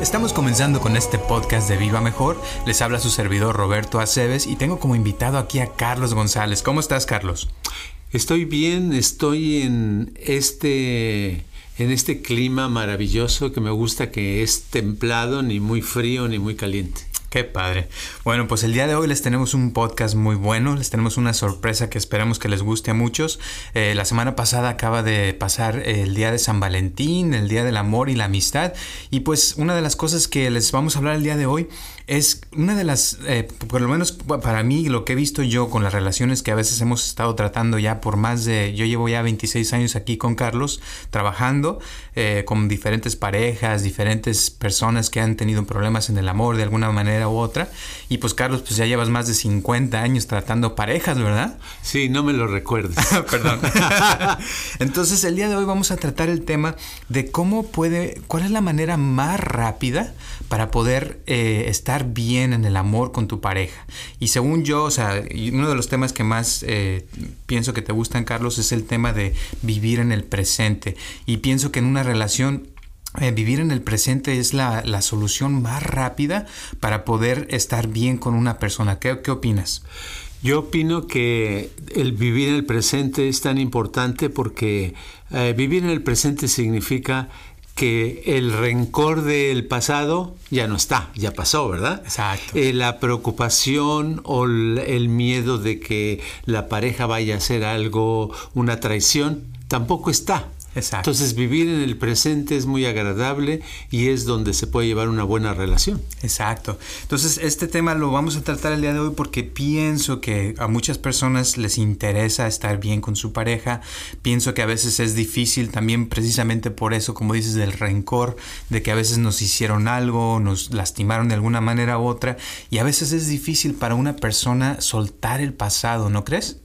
Estamos comenzando con este podcast de Viva Mejor. Les habla su servidor Roberto Aceves y tengo como invitado aquí a Carlos González. ¿Cómo estás, Carlos? Estoy bien, estoy en este en este clima maravilloso que me gusta que es templado, ni muy frío ni muy caliente. Qué padre. Bueno, pues el día de hoy les tenemos un podcast muy bueno, les tenemos una sorpresa que esperamos que les guste a muchos. Eh, la semana pasada acaba de pasar el día de San Valentín, el día del amor y la amistad, y pues una de las cosas que les vamos a hablar el día de hoy es una de las, eh, por lo menos para mí, lo que he visto yo con las relaciones que a veces hemos estado tratando ya por más de, yo llevo ya 26 años aquí con Carlos, trabajando eh, con diferentes parejas, diferentes personas que han tenido problemas en el amor de alguna manera u otra. Y pues Carlos, pues ya llevas más de 50 años tratando parejas, ¿verdad? Sí, no me lo recuerdes. Perdón. Entonces el día de hoy vamos a tratar el tema de cómo puede, cuál es la manera más rápida para poder eh, estar bien en el amor con tu pareja. Y según yo, o sea, uno de los temas que más eh, pienso que te gustan, Carlos, es el tema de vivir en el presente. Y pienso que en una relación eh, vivir en el presente es la, solución más rápida para poder estar bien con una persona. ¿Qué, qué opinas? Yo opino que el vivir en el presente es tan importante porque eh, vivir en el presente significa que el rencor del pasado ya no está, ya pasó, ¿verdad? Exacto. Eh, la preocupación o el miedo de que la pareja vaya a hacer algo, una traición, tampoco está. Entonces vivir en el presente es muy agradable y es donde se puede llevar una buena relación. Exacto. Entonces este tema lo vamos a tratar el día de hoy porque pienso que a muchas personas les interesa estar bien con su pareja. Pienso que a veces es difícil también precisamente por eso, como dices, del rencor, de que a veces nos hicieron algo, nos lastimaron de alguna manera u otra y a veces es difícil para una persona soltar el pasado, ¿no crees?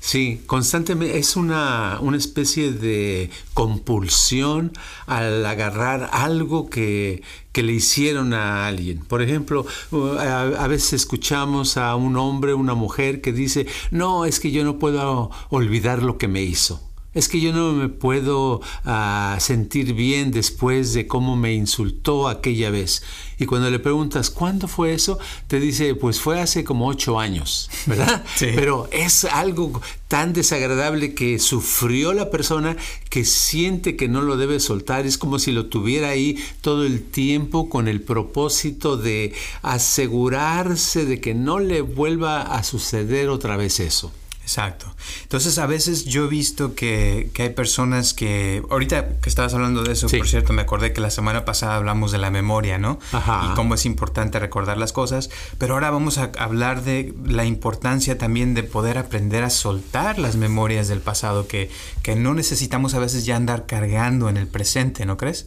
Sí, constantemente es una, una, especie de compulsión al agarrar algo que, que le hicieron a alguien. Por ejemplo, a, a, veces escuchamos a un hombre, una mujer que dice, no, es que yo no puedo olvidar lo que me hizo. Es que yo no me puedo uh, sentir bien después de cómo me insultó aquella vez. Y cuando le preguntas, ¿cuándo fue eso? Te dice, pues fue hace como ocho años, ¿verdad? sí. Pero es algo tan desagradable que sufrió la persona que siente que no lo debe soltar. Es como si lo tuviera ahí todo el tiempo con el propósito de asegurarse de que no le vuelva a suceder otra vez eso. Exacto. Entonces a veces yo he visto que, que, hay personas que, ahorita que estabas hablando de eso, sí. por cierto, me acordé que la semana pasada hablamos de la memoria, ¿no? Ajá. Y cómo es importante recordar las cosas, pero ahora vamos a hablar de la importancia también de poder aprender a soltar las memorias del pasado, que, que no necesitamos a veces ya andar cargando en el presente, ¿no crees?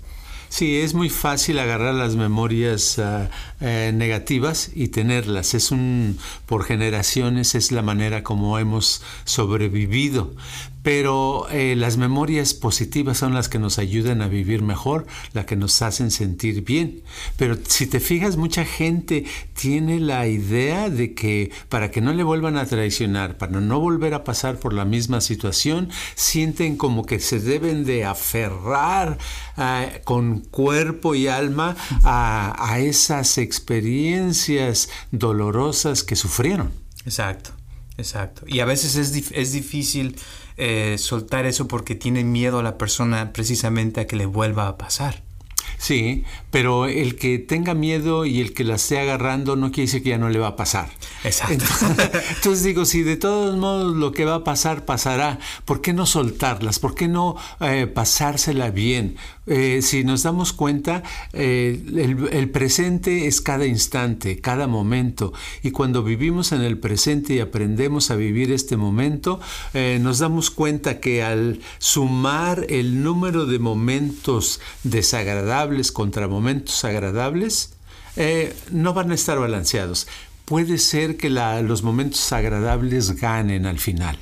Sí, es muy fácil agarrar las memorias uh, eh, negativas y tenerlas. Es un, por generaciones, es la manera como hemos sobrevivido. Pero eh, las memorias positivas son las que nos ayudan a vivir mejor, las que nos hacen sentir bien. Pero si te fijas, mucha gente tiene la idea de que para que no le vuelvan a traicionar, para no volver a pasar por la misma situación, sienten como que se deben de aferrar uh, con cuerpo y alma a, a esas experiencias dolorosas que sufrieron. Exacto, exacto. Y a veces es, es difícil eh, soltar eso porque tiene miedo a la persona precisamente a que le vuelva a pasar. Sí, pero el que tenga miedo y el que la esté agarrando no quiere decir que ya no le va a pasar. Exacto. Entonces, entonces, digo, si de todos modos lo que va a pasar, pasará, ¿por qué no soltarlas? ¿Por qué no eh, pasársela bien? Eh, si nos damos cuenta, eh, el, presente es cada instante, cada momento. Y cuando vivimos en el presente y aprendemos a vivir este momento, eh, nos damos cuenta que al sumar el número de momentos desagradables contra momentos agradables, no van a estar balanceados. Puede ser que los momentos agradables ganen al final.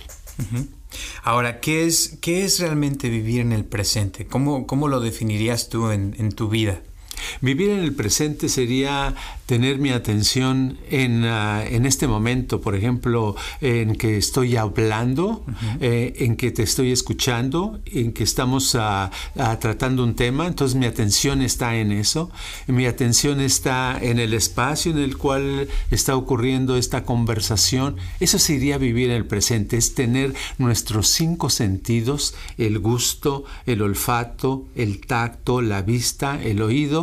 Ahora, ¿qué es, ¿qué es realmente vivir en el presente? ¿Cómo, cómo lo definirías tú en, en tu vida? Vivir en el presente sería tener mi atención en, ah, en este momento, por ejemplo, en que estoy hablando, eh, en que te estoy escuchando, en que estamos ah, ah, tratando un tema, entonces mi atención está en eso, mi atención está en el espacio en el cual está ocurriendo esta conversación. Eso sería vivir en el presente, es tener nuestros cinco sentidos, el gusto, el olfato, el tacto, la vista, el oído,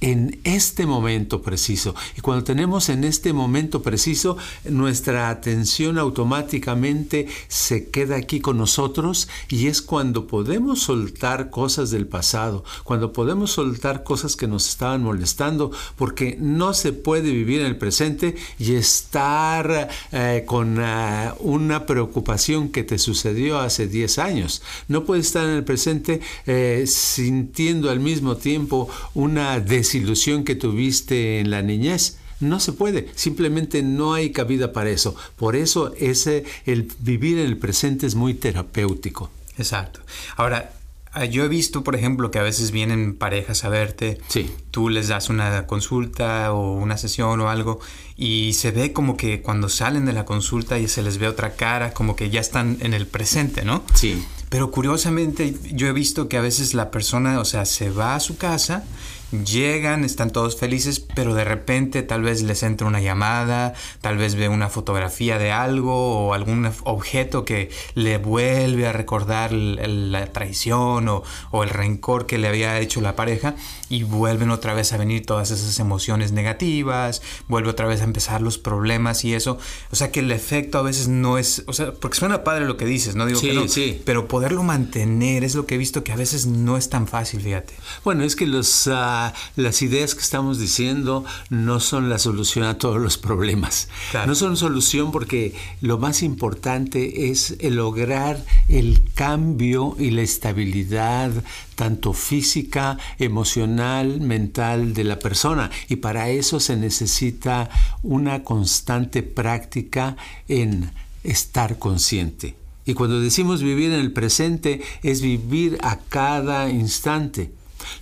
en este momento preciso. Y cuando tenemos en este momento preciso, nuestra atención automáticamente se queda aquí con nosotros y es cuando podemos soltar cosas del pasado, cuando podemos soltar cosas que nos estaban molestando, porque no se puede vivir en el presente y estar eh, con eh, una preocupación que te sucedió hace 10 años. No puedes estar en el presente eh, sintiendo al mismo tiempo una decisión ilusión que tuviste en la niñez. No se puede, simplemente no hay cabida para eso. Por eso ese, el vivir en el presente es muy terapéutico. Exacto. Ahora, ah, yo he visto, por ejemplo, que a veces vienen parejas a verte, sí. tú les das una consulta o una sesión o algo y se ve como que cuando salen de la consulta y se les ve otra cara, como que ya están en el presente, ¿no? Sí. Pero curiosamente yo he visto que a veces la persona, o sea, se va a su casa llegan, están todos felices, pero de repente tal vez les entra una llamada, tal vez ve una fotografía de algo o algún objeto que le vuelve a recordar la traición o, o, el rencor que le había hecho la pareja y vuelven otra vez a venir todas esas emociones negativas, vuelve otra vez a empezar los problemas y eso. O sea que el efecto a veces no es, o sea, porque suena padre lo que dices, no digo que no, sí. pero poderlo mantener es lo que he visto que a veces no es tan fácil, fíjate. Bueno, es que los... Uh las ideas que estamos diciendo no son la solución a todos los problemas. No son solución porque lo más importante es lograr el cambio y la estabilidad tanto física, emocional, mental de la persona. Y para eso se necesita una constante práctica en estar consciente. Y cuando decimos vivir en el presente es vivir a cada instante.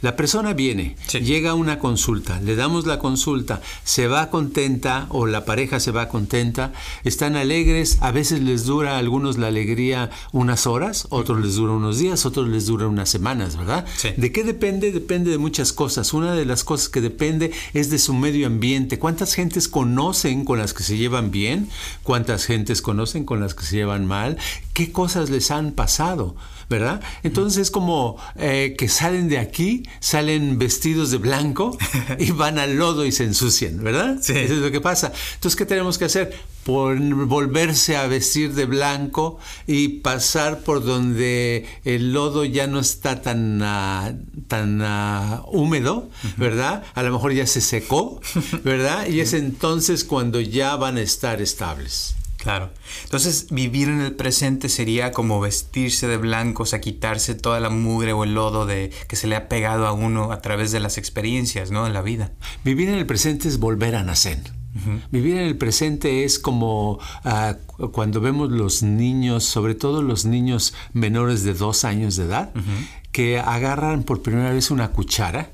La persona viene, llega a una consulta, le damos la consulta, se va contenta o la pareja se va contenta, están alegres, a veces les dura a algunos la alegría unas horas, otros les dura unos días, otros les dura unas semanas, ¿verdad? ¿De qué depende? Depende de muchas cosas. Una de las cosas que depende es de su medio ambiente. ¿Cuántas gentes conocen con las que se llevan bien? ¿Cuántas gentes conocen con las que se llevan mal? ¿Qué cosas les han pasado? ¿Verdad? Entonces es como eh, que salen de aquí, salen vestidos de blanco y van al lodo y se ensucian, ¿verdad? Sí. Eso es lo que pasa. Entonces, ¿qué tenemos que hacer? Por volverse a vestir de blanco y pasar por donde el lodo ya no está tan, ah, tan ah, húmedo, ¿verdad? A lo mejor ya se secó, ¿verdad? Y es entonces cuando ya van a estar estables. Claro. Entonces, vivir en el presente sería como vestirse de blanco, o sea, quitarse toda la mugre o el lodo de que se le ha pegado a uno a través de las experiencias, ¿no? En la vida. Vivir en el presente es volver a nacer. Vivir en el presente es como ah, cuando vemos los niños, sobre todo los niños menores de dos años de edad, que agarran por primera vez una cuchara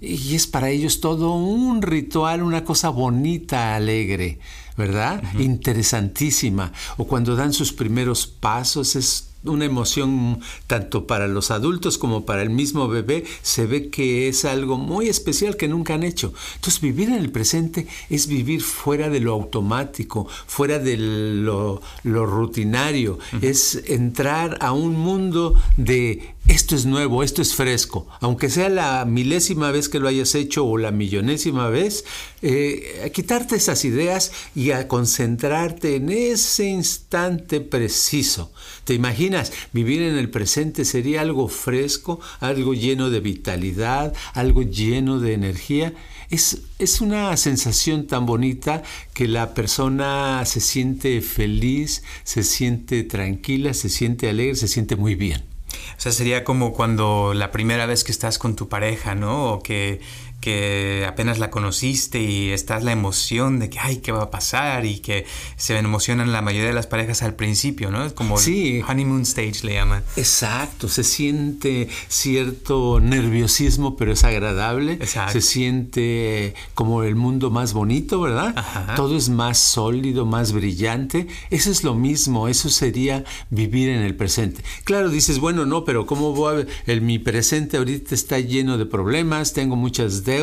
y es para ellos todo un ritual, una cosa bonita, alegre. ¿Verdad? Interesantísima. O cuando dan sus primeros pasos, es una emoción tanto para los adultos como para el mismo bebé, se ve que es algo muy especial que nunca han hecho. Entonces vivir en el presente es vivir fuera de lo automático, fuera de lo, rutinario, es entrar a un mundo de esto es nuevo, esto es fresco. Aunque sea la milésima vez que lo hayas hecho o la millonésima vez, eh, quitarte esas ideas y a concentrarte en ese instante preciso. ¿Te imaginas? Vivir en el presente sería algo fresco, algo lleno de vitalidad, algo lleno de energía. Es, es, una sensación tan bonita que la persona se siente feliz, se siente tranquila, se siente alegre, se siente muy bien. O sea, sería como cuando la primera vez que estás con tu pareja, ¿no? O que que apenas la conociste y estás la emoción de que, ay, ¿qué va a pasar? Y que se emocionan la mayoría de las parejas al principio, ¿no? Es como sí. honeymoon stage le llaman. Exacto, se siente cierto nerviosismo, pero es agradable. Exacto. Se siente como el mundo más bonito, ¿verdad? Ajá. Todo es más sólido, más brillante. Eso es lo mismo, eso sería vivir en el presente. Claro, dices, bueno, no, pero ¿cómo voy a? El, mi presente ahorita está lleno de problemas, tengo muchas deudas,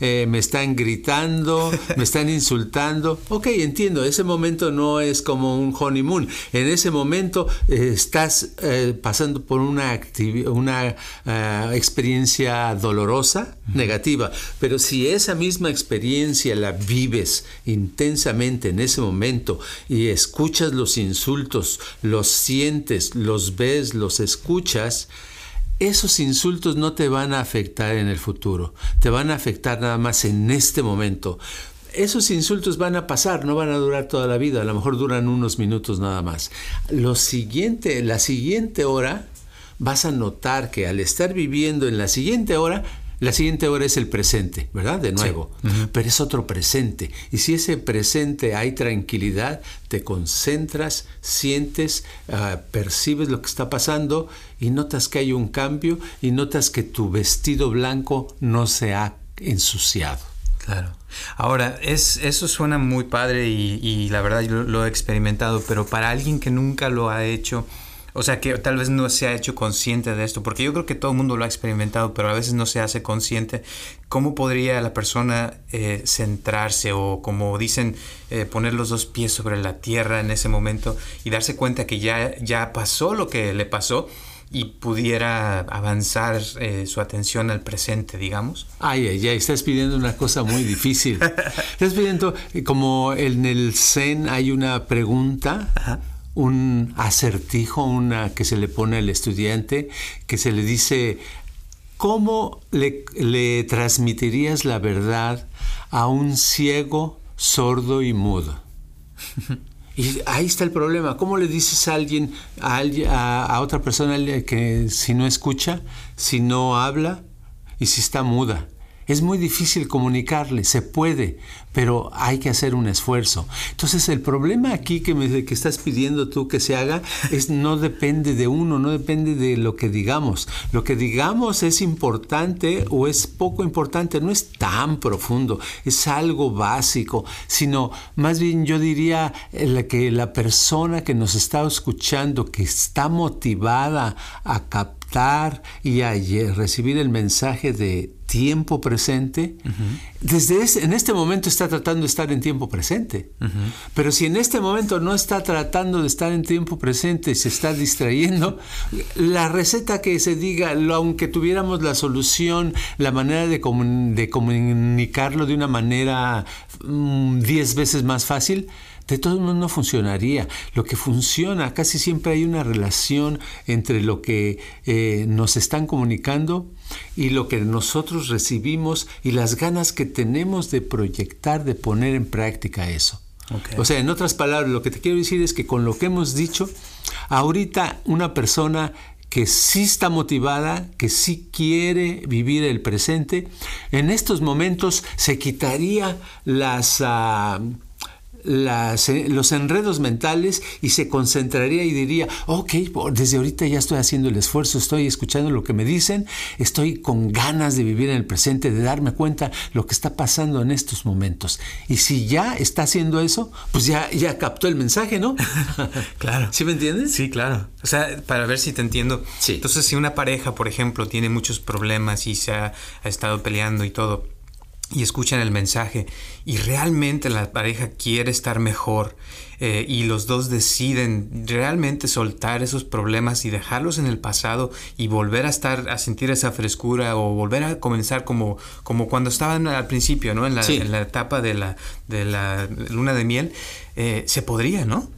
eh, me están gritando, me están insultando. Ok, entiendo, ese momento no es como un honeymoon. En ese momento eh, estás eh, pasando por una, una experiencia dolorosa, negativa, pero si esa misma experiencia la vives intensamente en ese momento y escuchas los insultos, los sientes, los ves, los escuchas, esos insultos no te van a afectar en el futuro, te van a afectar nada más en este momento. Esos insultos van a pasar, no van a durar toda la vida, a lo mejor duran unos minutos nada más. Lo siguiente, la siguiente hora, vas a notar que al estar viviendo en la siguiente hora, la siguiente hora es el presente, ¿verdad? De nuevo. Sí. Uh -huh. Pero es otro presente. Y si ese presente hay tranquilidad, te concentras, sientes, uh, percibes lo que está pasando y notas que hay un cambio y notas que tu vestido blanco no se ha ensuciado. Claro. Ahora, es, eso suena muy padre y, y la verdad yo lo he experimentado, pero para alguien que nunca lo ha hecho, o sea, que tal vez no se ha hecho consciente de esto, porque yo creo que todo el mundo lo ha experimentado, pero a veces no se hace consciente. ¿Cómo podría la persona eh, centrarse o, como dicen, eh, poner los dos pies sobre la tierra en ese momento y darse cuenta que ya, ya pasó lo que le pasó? y pudiera avanzar eh, su atención al presente, digamos. Ay, ay, ay, estás pidiendo una cosa muy difícil. estás pidiendo, como en el Zen hay una pregunta, Ajá. Un acertijo, una que se le pone al estudiante, que se le dice, ¿cómo le, le transmitirías la verdad a un ciego, sordo y mudo? Y ahí está el problema. ¿Cómo le dices a alguien, a, a, a, otra persona que si no escucha, si no habla y si está muda? Es muy difícil comunicarle, se puede, pero hay que hacer un esfuerzo. Entonces el problema aquí que, me, que estás pidiendo tú que se haga es no depende de uno, no depende de lo que digamos. Lo que digamos es importante o es poco importante, no es tan profundo, es algo básico, sino más bien yo diría que la persona que nos está escuchando, que está motivada a captar y a recibir el mensaje de tiempo presente, uh -huh. desde ese, en este momento está tratando de estar en tiempo presente. Uh -huh. Pero si en este momento no está tratando de estar en tiempo presente se está distrayendo, la receta que se diga, lo, aunque tuviéramos la solución, la manera de, comun de comunicarlo de una manera 10 um, veces más fácil, de todos modos no funcionaría. Lo que funciona, casi siempre hay una relación entre lo que eh, nos están comunicando y lo que nosotros recibimos y las ganas que tenemos de proyectar, de poner en práctica eso. Okay. O sea, en otras palabras, lo que te quiero decir es que con lo que hemos dicho, ahorita una persona que sí está motivada, que sí quiere vivir el presente, en estos momentos se quitaría las... Uh, las, los enredos mentales y se concentraría y diría, ok, desde ahorita ya estoy haciendo el esfuerzo, estoy escuchando lo que me dicen, estoy con ganas de vivir en el presente, de darme cuenta lo que está pasando en estos momentos. Y si ya está haciendo eso, pues ya, ya captó el mensaje, ¿no? claro. ¿Sí me entiendes? Sí, claro. O sea, para ver si te entiendo. Sí. Entonces, si una pareja, por ejemplo, tiene muchos problemas y se ha, ha estado peleando y todo, y escuchan el mensaje y realmente la pareja quiere estar mejor eh, y los dos deciden realmente soltar esos problemas y dejarlos en el pasado y volver a estar a sentir esa frescura o volver a comenzar como, como cuando estaban al principio, ¿no? En la, en la etapa de la, de la luna de miel, eh, se podría, ¿no?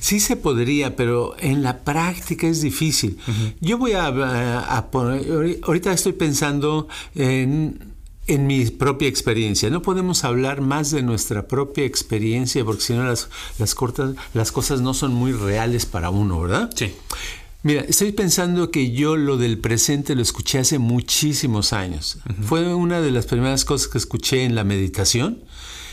Sí se podría, pero en la práctica es difícil. Yo voy a, poner, ahorita estoy pensando en, en, mi propia experiencia. No podemos hablar más de nuestra propia experiencia porque si no las, las, cortas, las cosas no son muy reales para uno, ¿verdad? Sí. Mira, estoy pensando que yo lo del presente lo escuché hace muchísimos años. Fue una de las primeras cosas que escuché en la meditación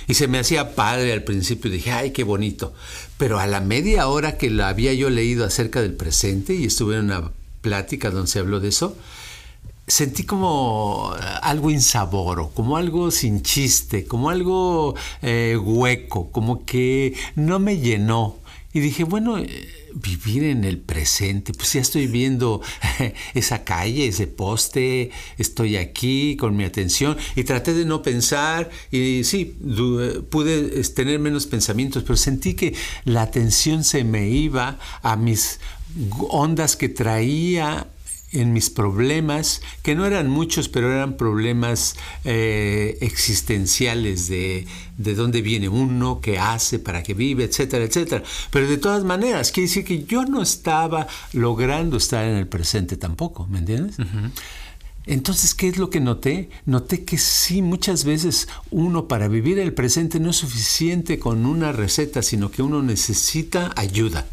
y se me hacía padre al principio, dije, ay, qué bonito. Pero a la media hora que la había yo leído acerca del presente y estuve en una plática donde se habló de eso, sentí como algo insaboro, como algo sin chiste, como algo eh, hueco, como que no me llenó. Y dije, bueno, eh, vivir en el presente, pues ya estoy viendo esa calle, ese poste, estoy aquí con mi atención y traté de no pensar y sí, pude tener menos pensamientos, pero sentí que la atención se me iba a mis ondas que traía en mis problemas, que no eran muchos, pero eran problemas eh, existenciales de, de dónde viene uno, qué hace, para qué vive, etcétera, etcétera. Pero de todas maneras, quiere decir que yo no estaba logrando estar en el presente tampoco, ¿me entiendes? Entonces, ¿qué es lo que noté? Noté que sí, muchas veces uno para vivir el presente no es suficiente con una receta, sino que uno necesita ayuda.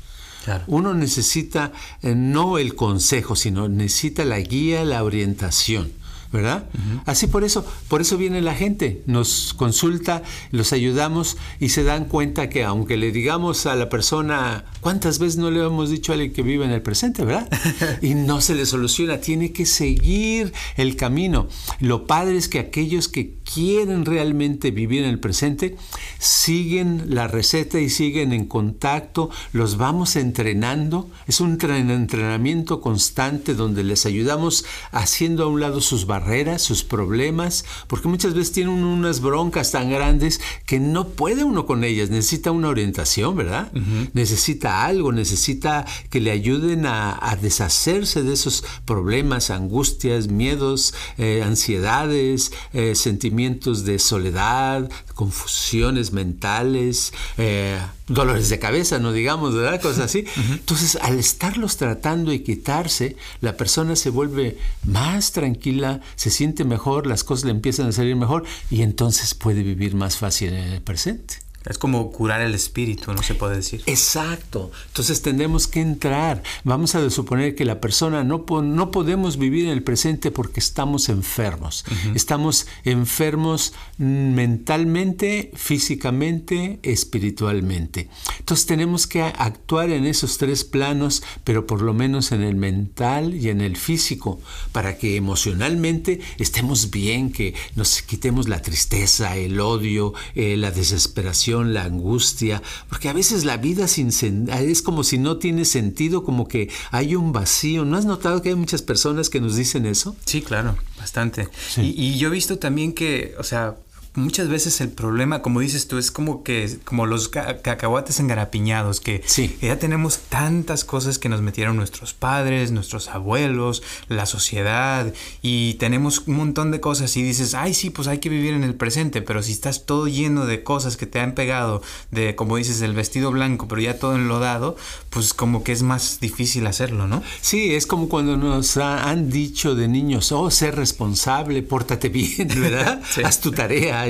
Uno necesita eh, no el consejo, sino necesita la guía, la orientación. ¿verdad? Así por eso, por eso viene la gente, nos consulta, los ayudamos y se dan cuenta que aunque le digamos a la persona, ¿cuántas veces no le hemos dicho a alguien que vive en el presente, verdad? y no se le soluciona, tiene que seguir el camino. Lo padre es que aquellos que quieren realmente vivir en el presente, siguen la receta y siguen en contacto, los vamos entrenando, es un entrenamiento constante donde les ayudamos haciendo a un lado sus barreras sus problemas, porque muchas veces tienen unas broncas tan grandes que no puede uno con ellas, necesita una orientación, ¿verdad? Necesita algo, necesita que le ayuden a, deshacerse de esos problemas, angustias, miedos, eh, ansiedades, eh, sentimientos de soledad, confusiones mentales, eh, dolores de cabeza, no digamos, ¿verdad? Cosas así. Entonces, al estarlos tratando y quitarse, la persona se vuelve más tranquila, se siente mejor, las cosas le empiezan a salir mejor y entonces puede vivir más fácil en el presente. Es como curar el espíritu, no se puede decir. Exacto. Entonces tenemos que entrar. Vamos a suponer que la persona no, no podemos vivir en el presente porque estamos enfermos. Estamos enfermos mentalmente, físicamente, espiritualmente. Entonces tenemos que actuar en esos tres planos, pero por lo menos en el mental y en el físico, para que emocionalmente estemos bien, que nos quitemos la tristeza, el odio, eh, la desesperación la angustia, porque a veces la vida sin es como si no tiene sentido, como que hay un vacío. ¿No has notado que hay muchas personas que nos dicen eso? Sí, claro, bastante. Y, y, yo he visto también que, o sea, muchas veces el problema, como dices tú, es como que como los cacahuates engarapiñados, que ya tenemos tantas cosas que nos metieron nuestros padres, nuestros abuelos, la sociedad, y tenemos un montón de cosas y dices, ay, sí, pues hay que vivir en el presente, pero si estás todo lleno de cosas que te han pegado, de, como dices, el vestido blanco, pero ya todo enlodado, pues como que es más difícil hacerlo, ¿no? Sí, es como cuando nos han dicho de niños, oh, ser responsable, pórtate bien, ¿verdad? Haz tu tarea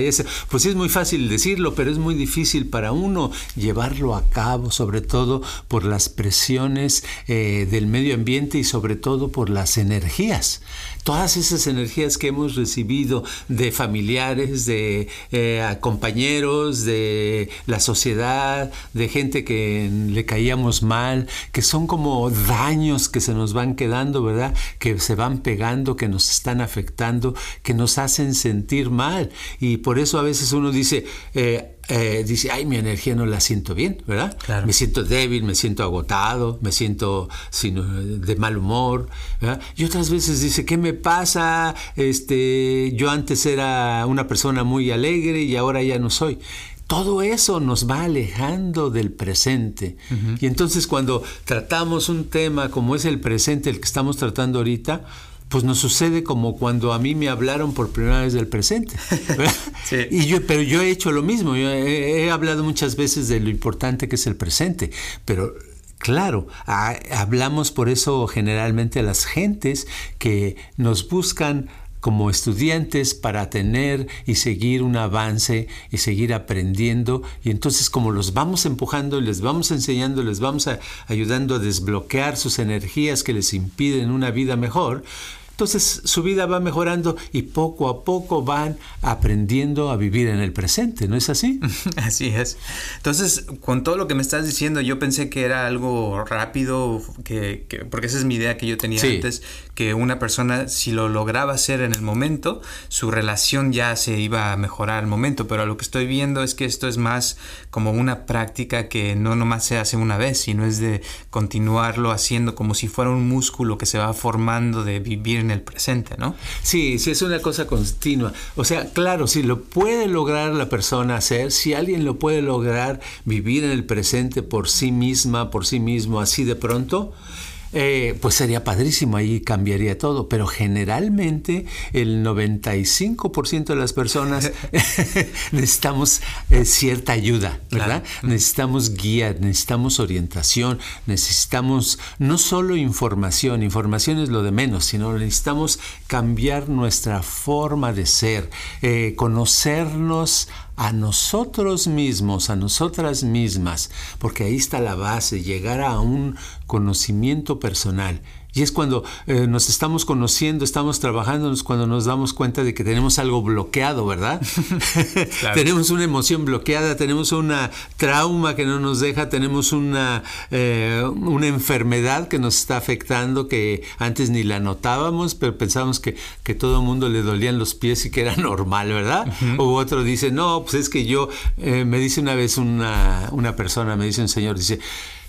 pues es muy fácil decirlo, pero es muy difícil para uno llevarlo a cabo, sobre todo por las presiones eh, del medio ambiente y sobre todo por las energías todas esas energías que hemos recibido de familiares, de eh, compañeros, de la sociedad, de gente que le caíamos mal, que son como daños que se nos van quedando, ¿verdad? Que se van pegando, que nos están afectando, que nos hacen sentir mal. Y por eso a veces uno dice, eh, eh, dice, ay, mi energía no la siento bien, ¿verdad? Me siento débil, me siento agotado, me siento de mal humor. Y otras veces dice, ¿qué me pasa? Este, yo antes era una persona muy alegre y ahora ya no soy todo eso nos va alejando del presente. Y entonces cuando tratamos un tema como es el presente, el que estamos tratando ahorita, pues nos sucede como cuando a mí me hablaron por primera vez del presente. y yo, pero yo he hecho lo mismo, yo he, hablado muchas veces de lo importante que es el presente, pero Claro, hablamos por eso generalmente a las gentes que nos buscan como estudiantes para tener y seguir un avance y seguir aprendiendo. Y entonces como los vamos empujando, les vamos enseñando, les vamos ayudando a desbloquear sus energías que les impiden una vida mejor, entonces su vida va mejorando y poco a poco van aprendiendo a vivir en el presente, ¿no es así? Así es. Entonces, con todo lo que me estás diciendo, yo pensé que era algo rápido, que, porque esa es mi idea que yo tenía antes, que una persona si lo lograba hacer en el momento, su relación ya se iba a mejorar al momento, pero lo que estoy viendo es que esto es más como una práctica que no nomás se hace una vez, sino es de continuarlo haciendo como si fuera un músculo que se va formando de vivir en el presente, ¿no? Sí, sí, es una cosa continua. O sea, claro, si lo puede lograr la persona hacer, si alguien lo puede lograr vivir en el presente por sí misma, por sí mismo, así de pronto, eh, pues sería padrísimo, ahí cambiaría todo, pero generalmente el 95% de las personas necesitamos eh, cierta ayuda, ¿verdad? Necesitamos guía, necesitamos orientación, necesitamos no solo información, información es lo de menos, sino necesitamos cambiar nuestra forma de ser, eh, conocernos a nosotros mismos, a nosotras mismas, porque ahí está la base, llegar a un conocimiento personal y es cuando eh, nos estamos conociendo, estamos trabajando, cuando nos damos cuenta de que tenemos algo bloqueado, ¿verdad? tenemos una emoción bloqueada, tenemos una trauma que no nos deja, tenemos una, eh, una enfermedad que nos está afectando que antes ni la notábamos, pero pensábamos que, que todo el mundo le dolían los pies y que era normal, ¿verdad? O otro dice, no, pues es que yo, eh, me dice una vez una, una persona, me dice un señor, dice,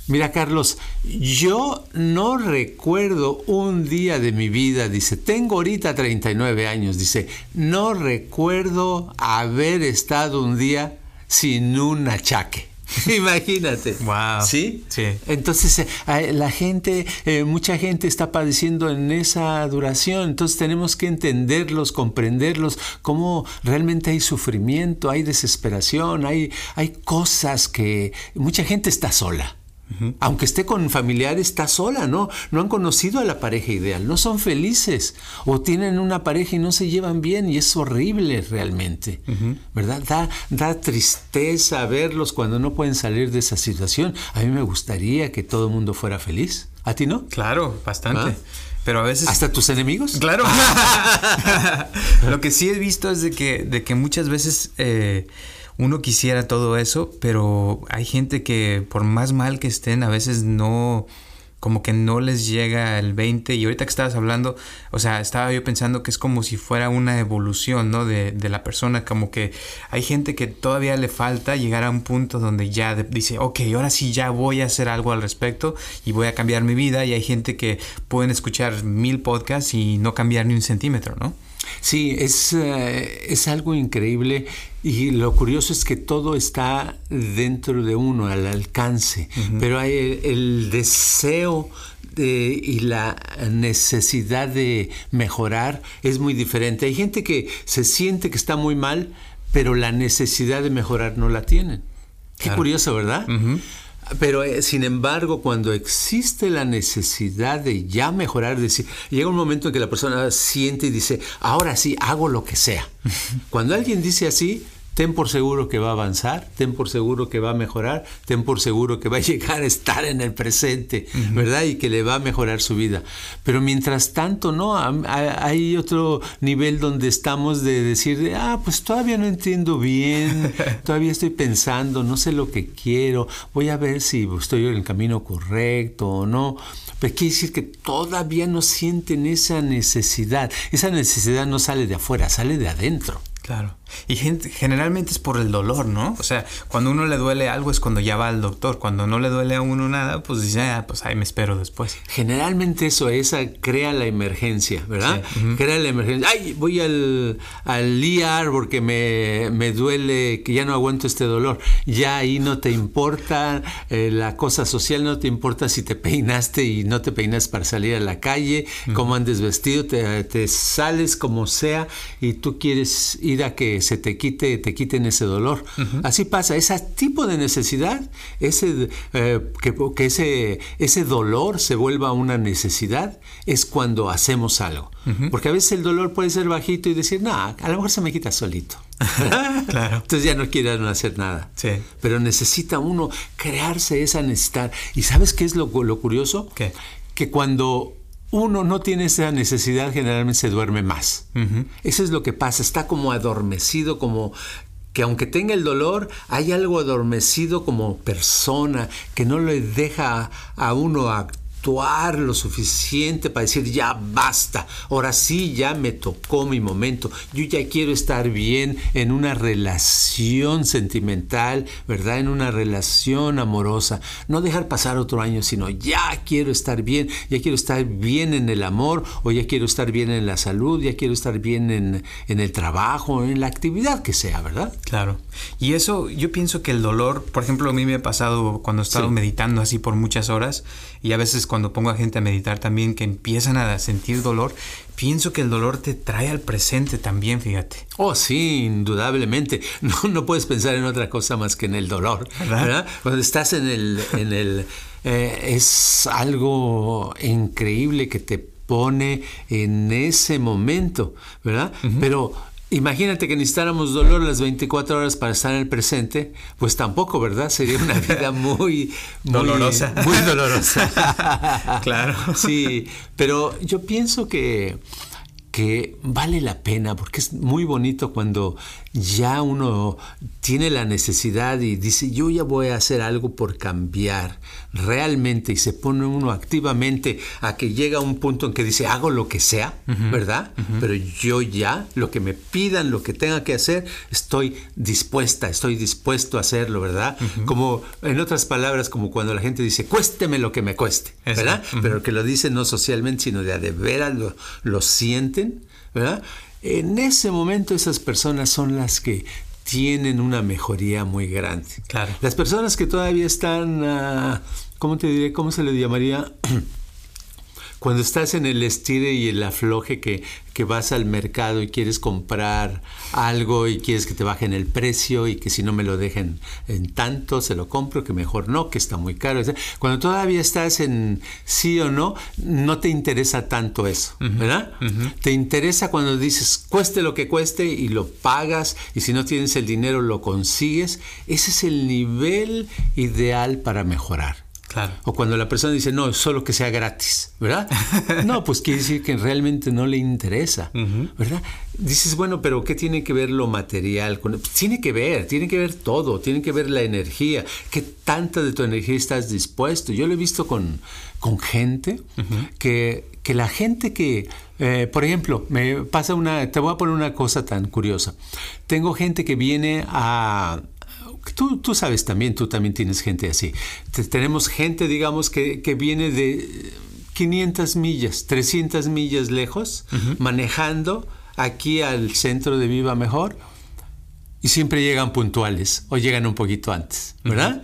Mira, Carlos, yo no recuerdo un día de mi vida, dice, tengo ahorita 39 años, dice, no recuerdo haber estado un día sin un achaque. Imagínate. Wow. ¿Sí? Sí. Entonces, eh, la gente, eh, mucha gente está padeciendo en esa duración. Entonces, tenemos que entenderlos, comprenderlos, cómo realmente hay sufrimiento, hay desesperación, hay, hay cosas que mucha gente está sola. Aunque esté con familiares, está sola, ¿no? No han conocido a la pareja ideal, no son felices o tienen una pareja y no se llevan bien y es horrible realmente, ¿verdad? Da, da tristeza verlos cuando no pueden salir de esa situación. A mí me gustaría que todo el mundo fuera feliz. ¿A ti no? Claro, bastante. ¿Ah? Pero a veces... ¿Hasta tus enemigos? Claro. Lo que sí he visto es de que, de que muchas veces... Eh, uno quisiera todo eso, pero hay gente que por más mal que estén, a veces no, como que no les llega el 20. Y ahorita que estabas hablando, o sea, estaba yo pensando que es como si fuera una evolución, ¿no? De, de la persona, como que hay gente que todavía le falta llegar a un punto donde ya dice, ok, ahora sí ya voy a hacer algo al respecto y voy a cambiar mi vida. Y hay gente que pueden escuchar mil podcasts y no cambiar ni un centímetro, ¿no? Sí, es, eh, es algo increíble y lo curioso es que todo está dentro de uno, al alcance, pero hay el, deseo y la necesidad de mejorar es muy diferente. Hay gente que se siente que está muy mal, pero la necesidad de mejorar no la tienen. Qué curioso, ¿verdad? Pero eh, sin embargo, cuando existe la necesidad de ya mejorar, decir, llega un momento en que la persona siente y dice, ahora sí, hago lo que sea. Cuando alguien dice así, ten por seguro que va a avanzar, ten por seguro que va a mejorar, ten por seguro que va a llegar a estar en el presente, ¿verdad? Y que le va a mejorar su vida. Pero mientras tanto, no, hay otro nivel donde estamos de decir, ah, pues todavía no entiendo bien, todavía estoy pensando, no sé lo que quiero, voy a ver si estoy en el camino correcto o no. Pero quiere decir que todavía no sienten esa necesidad. Esa necesidad no sale de afuera, sale de adentro. Claro. Y generalmente es por el dolor, ¿no? O sea, cuando uno le duele algo es cuando ya va al doctor. Cuando no le duele a uno nada, pues dice, ah, pues ahí me espero después. Generalmente eso, esa crea la emergencia, ¿verdad? Crea la emergencia. Ay, voy al, al IAR porque me, me, duele, que ya no aguanto este dolor. Ya ahí no te importa eh, la cosa social, no te importa si te peinaste y no te peinas para salir a la calle, cómo andes vestido, te, te sales como sea y tú quieres ir a que se te quite, te quiten ese dolor. Así pasa, ese tipo de necesidad, ese, eh, que, ese, ese dolor se vuelva una necesidad, es cuando hacemos algo. Porque a veces el dolor puede ser bajito y decir, no, a lo mejor se me quita solito. claro. Entonces ya no quiere no hacer nada. Sí. Pero necesita uno crearse esa necesidad. ¿Y sabes qué es lo, lo curioso? Que cuando uno no tiene esa necesidad, generalmente se duerme más. Eso es lo que pasa, está como adormecido, como que aunque tenga el dolor, hay algo adormecido como persona que no le deja a uno actuar actuar lo suficiente para decir ya basta, ahora sí ya me tocó mi momento, yo ya quiero estar bien en una relación sentimental, ¿verdad? En una relación amorosa, no dejar pasar otro año, sino ya quiero estar bien, ya quiero estar bien en el amor, o ya quiero estar bien en la salud, ya quiero estar bien en, el trabajo, en la actividad que sea, ¿verdad? Claro. Y eso, yo pienso que el dolor, por ejemplo, a mí me ha pasado cuando he estado meditando así por muchas horas, y a veces cuando pongo a gente a meditar también que empiezan a sentir dolor, pienso que el dolor te trae al presente también, fíjate. Oh, sí, indudablemente. No, no puedes pensar en otra cosa más que en el dolor. ¿verdad? Cuando estás en el... En el eh, es algo increíble que te pone en ese momento, ¿verdad? Pero Imagínate que necesitáramos dolor las 24 horas para estar en el presente, pues tampoco, ¿verdad? Sería una vida muy, dolorosa. Muy dolorosa. claro. Sí, pero yo pienso que que vale la pena porque es muy bonito cuando ya uno tiene la necesidad y dice yo ya voy a hacer algo por cambiar realmente y se pone uno activamente a que llega un punto en que dice hago lo que sea, ¿verdad? Pero yo ya lo que me pidan, lo que tenga que hacer, estoy dispuesta, estoy dispuesto a hacerlo, ¿verdad? Como en otras palabras, como cuando la gente dice cuésteme lo que me cueste, ¿verdad? Pero que lo dicen no socialmente, sino de a de veras lo, lo sienten ¿verdad? En ese momento esas personas son las que tienen una mejoría muy grande. Claro. Las personas que todavía están, uh, ¿cómo te diré? ¿Cómo se le llamaría? Cuando estás en el estire y el afloje que, que vas al mercado y quieres comprar algo y quieres que te bajen el precio y que si no me lo dejen en tanto, se lo compro, que mejor no, que está muy caro. Cuando todavía estás en sí o no, no te interesa tanto eso, ¿verdad? Te interesa cuando dices, cueste lo que cueste y lo pagas y si no tienes el dinero lo consigues. Ese es el nivel ideal para mejorar. O cuando la persona dice, no, solo que sea gratis, ¿verdad? no, pues quiere decir que realmente no le interesa, ¿verdad? Dices, bueno, pero ¿qué tiene que ver lo material? Con... Tiene que ver, tiene que ver todo, tiene que ver la energía, qué tanta de tu energía estás dispuesto. Yo lo he visto con, con gente que, que la gente que, eh, por ejemplo, me pasa una, te voy a poner una cosa tan curiosa. Tengo gente que viene a, Tú, tú, sabes también, tú también tienes gente así. tenemos gente, digamos, que, que, viene de 500 millas, 300 millas lejos, manejando aquí al centro de Viva Mejor y siempre llegan puntuales o llegan un poquito antes, ¿verdad?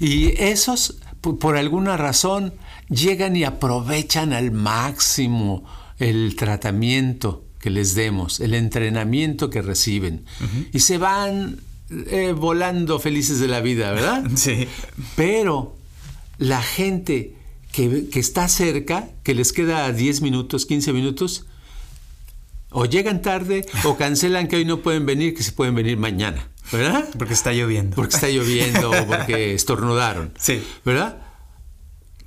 Y esos, por, alguna razón, llegan y aprovechan al máximo el tratamiento que les demos, el entrenamiento que reciben. Y se van eh, volando felices de la vida, ¿verdad? Sí. Pero la gente que, está cerca, que les queda 10 minutos, 15 minutos, o llegan tarde o cancelan que hoy no pueden venir, que se pueden venir mañana, ¿verdad? Porque está lloviendo. Porque está lloviendo o porque estornudaron. Sí. ¿Verdad?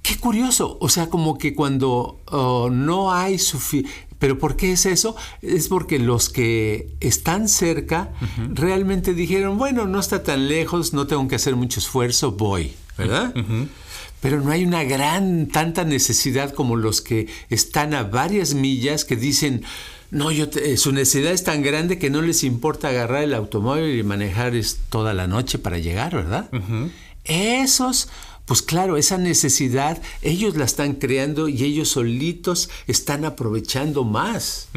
Qué curioso. O sea, como que cuando oh, no hay suficiente ¿Pero por qué es eso? Es porque los que están cerca realmente dijeron, bueno, no está tan lejos, no tengo que hacer mucho esfuerzo, voy, ¿verdad? Pero no hay una gran, tanta necesidad como los que están a varias millas que dicen, No, yo su necesidad es tan grande que no les importa agarrar el automóvil y manejar toda la noche para llegar, ¿verdad? Esos pues claro, esa necesidad ellos la están creando y ellos solitos están aprovechando más.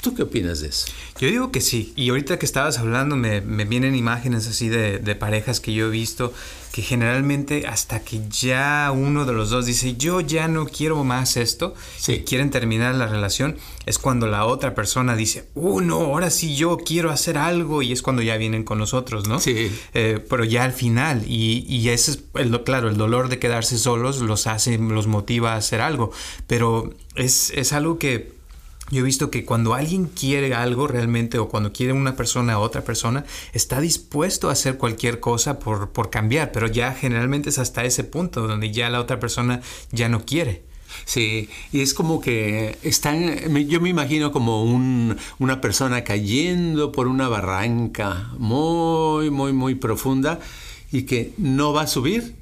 ¿Tú qué opinas de eso? Yo digo que sí. Y ahorita que estabas hablando me, vienen imágenes así de, parejas que yo he visto que generalmente hasta que ya uno de los dos dice yo ya no quiero más esto, sí. quieren terminar la relación, es cuando la otra persona dice, uh, no, ahora sí yo quiero hacer algo y es cuando ya vienen con nosotros, ¿no? Sí. Eh, pero ya al final y, y ese es, el, claro, el dolor de quedarse solos los hace, los motiva a hacer algo, pero es, es algo que yo he visto que cuando alguien quiere algo realmente o cuando quiere una persona a otra persona, está dispuesto a hacer cualquier cosa por, por cambiar, pero ya generalmente es hasta ese punto donde ya la otra persona ya no quiere. Sí, y es como que están, yo me imagino como un, una persona cayendo por una barranca muy, muy, muy profunda y que no va a subir,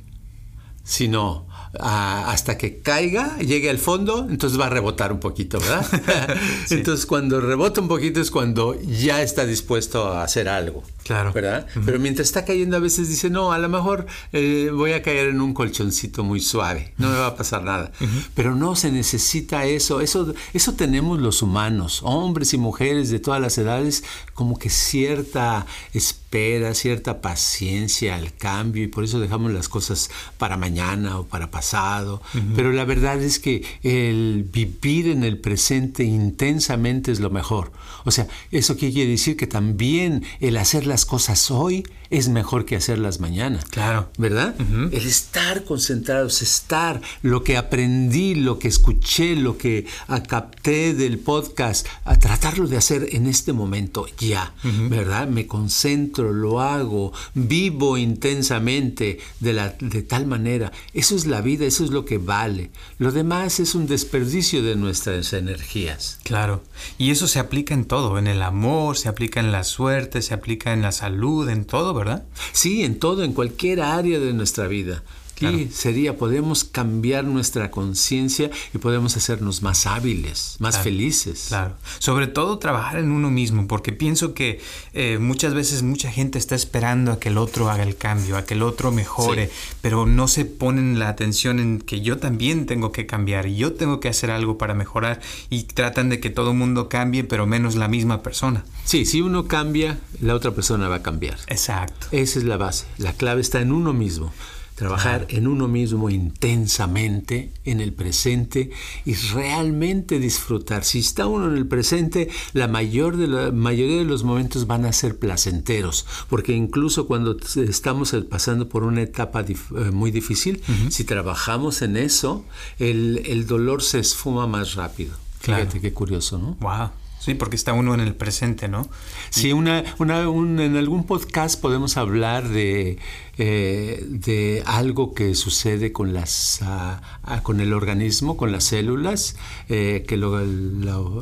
sino hasta que caiga, llegue al fondo, entonces va a rebotar un poquito, ¿verdad? Entonces cuando rebota un poquito es cuando ya está dispuesto a hacer algo. Claro. ¿Verdad? Pero mientras está cayendo a veces dice, no, a lo mejor eh, voy a caer en un colchoncito muy suave, no me va a pasar nada. Pero no se necesita eso. eso. Eso tenemos los humanos, hombres y mujeres de todas las edades, como que cierta espera, cierta paciencia al cambio y por eso dejamos las cosas para mañana o para pasado. Pero la verdad es que el vivir en el presente intensamente es lo mejor. O sea, eso quiere decir que también el hacer las cosas hoy es mejor que hacerlas mañana. Claro. ¿Verdad? El estar concentrados, estar, lo que aprendí, lo que escuché, lo que capté del podcast, a tratarlo de hacer en este momento ya, ¿verdad? Me concentro, lo hago, vivo intensamente de, la, de tal manera. Eso es la vida, eso es lo que vale. Lo demás es un desperdicio de nuestras energías. Claro. Y eso se aplica en todo, en el amor, se aplica en la suerte, se aplica en la salud, en todo, ¿verdad? Sí, en todo, en cualquier área de nuestra vida. Y sería, podemos cambiar nuestra conciencia y podemos hacernos más hábiles, más felices. Claro. Sobre todo trabajar en uno mismo, porque pienso que eh, muchas veces mucha gente está esperando a que el otro haga el cambio, a que el otro mejore, pero no se ponen la atención en que yo también tengo que cambiar y yo tengo que hacer algo para mejorar y tratan de que todo el mundo cambie, pero menos la misma persona. Sí, si uno cambia, la otra persona va a cambiar. Exacto. Esa es la base. La clave está en uno mismo trabajar en uno mismo intensamente, en el presente y realmente disfrutar. Si está uno en el presente, la, mayor de la mayoría de los momentos van a ser placenteros, porque incluso cuando estamos pasando por una etapa eh, muy difícil, si trabajamos en eso, el, dolor se esfuma más rápido. Fíjate qué curioso, ¿no? Wow. Sí, porque está uno en el presente, ¿no? Sí, una, una, en algún podcast podemos hablar de, eh, de algo que sucede con, las, ah, ah, con el organismo, con las células, eh, que lo,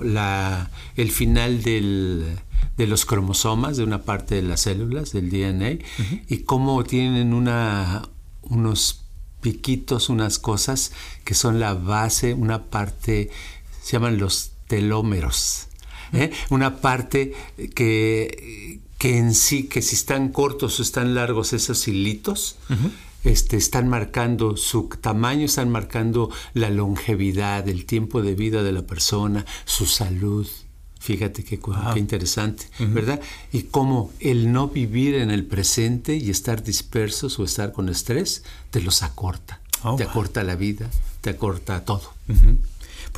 la, el final del, de los cromosomas de una parte de las células, del DNA, y cómo tienen una, unos piquitos, unas cosas que son la base, una parte, se llaman los telómeros ¿eh? una parte que, que, en sí, que si están cortos o están largos esos hilitos, este, están marcando su tamaño, están marcando la longevidad, el tiempo de vida de la persona, su salud. Fíjate qué, qué interesante, ¿verdad? Y cómo el no vivir en el presente y estar dispersos o estar con estrés te los acorta. Oh, te acorta la vida, te acorta todo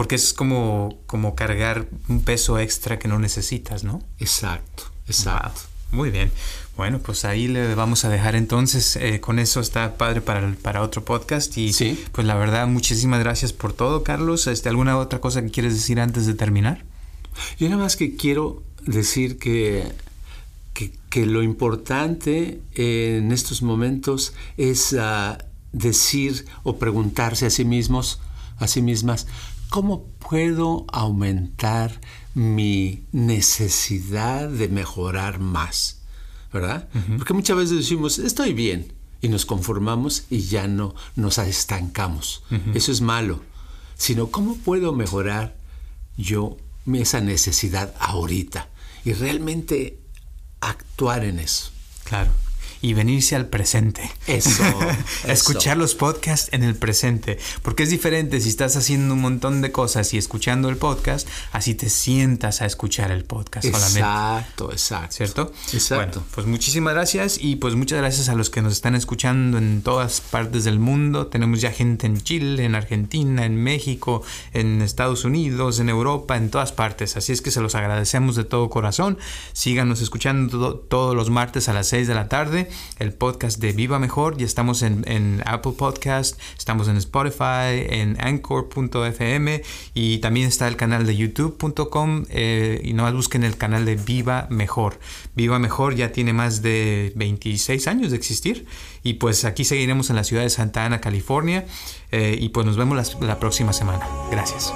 porque es como, como cargar un peso extra que no necesitas, ¿no? Exacto, exacto. Muy bien. Bueno, pues ahí le vamos a dejar entonces. Eh, con eso está padre para, para otro podcast. Y ¿Sí? pues la verdad, muchísimas gracias por todo, Carlos. Este, ¿Alguna otra cosa que quieres decir antes de terminar? Yo nada más que quiero decir que, que, lo importante en estos momentos es ah, decir o preguntarse a sí mismos, a sí mismas, ¿Cómo puedo aumentar mi necesidad de mejorar más? ¿Verdad? Porque muchas veces decimos, estoy bien, y nos conformamos y ya no nos estancamos. Eso es malo. Sino, ¿cómo puedo mejorar yo esa necesidad ahorita y realmente actuar en eso. Claro y venirse al presente. Eso. Escuchar los podcasts en el presente. Porque es diferente si estás haciendo un montón de cosas y escuchando el podcast, así te sientas a escuchar el podcast solamente. Exacto, exacto. ¿Cierto? Exacto. Bueno, pues muchísimas gracias y pues muchas gracias a los que nos están escuchando en todas partes del mundo. Tenemos ya gente en Chile, en Argentina, en México, en Estados Unidos, en Europa, en todas partes. Así es que se los agradecemos de todo corazón. Síganos escuchando todos los martes a las 6 de la tarde el podcast de Viva Mejor. Ya estamos en, Apple Podcast, estamos en Spotify, en Anchor.fm y también está el canal de YouTube.com eh, y no busquen el canal de Viva Mejor. Viva Mejor ya tiene más de 26 años de existir y pues aquí seguiremos en la ciudad de Santa Ana, California eh, y pues nos vemos la próxima semana. Gracias.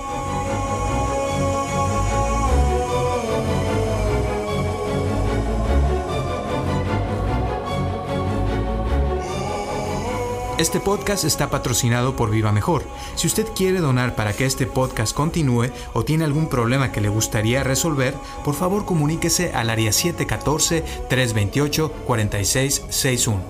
Este podcast está patrocinado por Viva Mejor. Si usted quiere donar para que este podcast continúe o tiene algún problema que le gustaría resolver, por favor comuníquese al área 714-328-4661.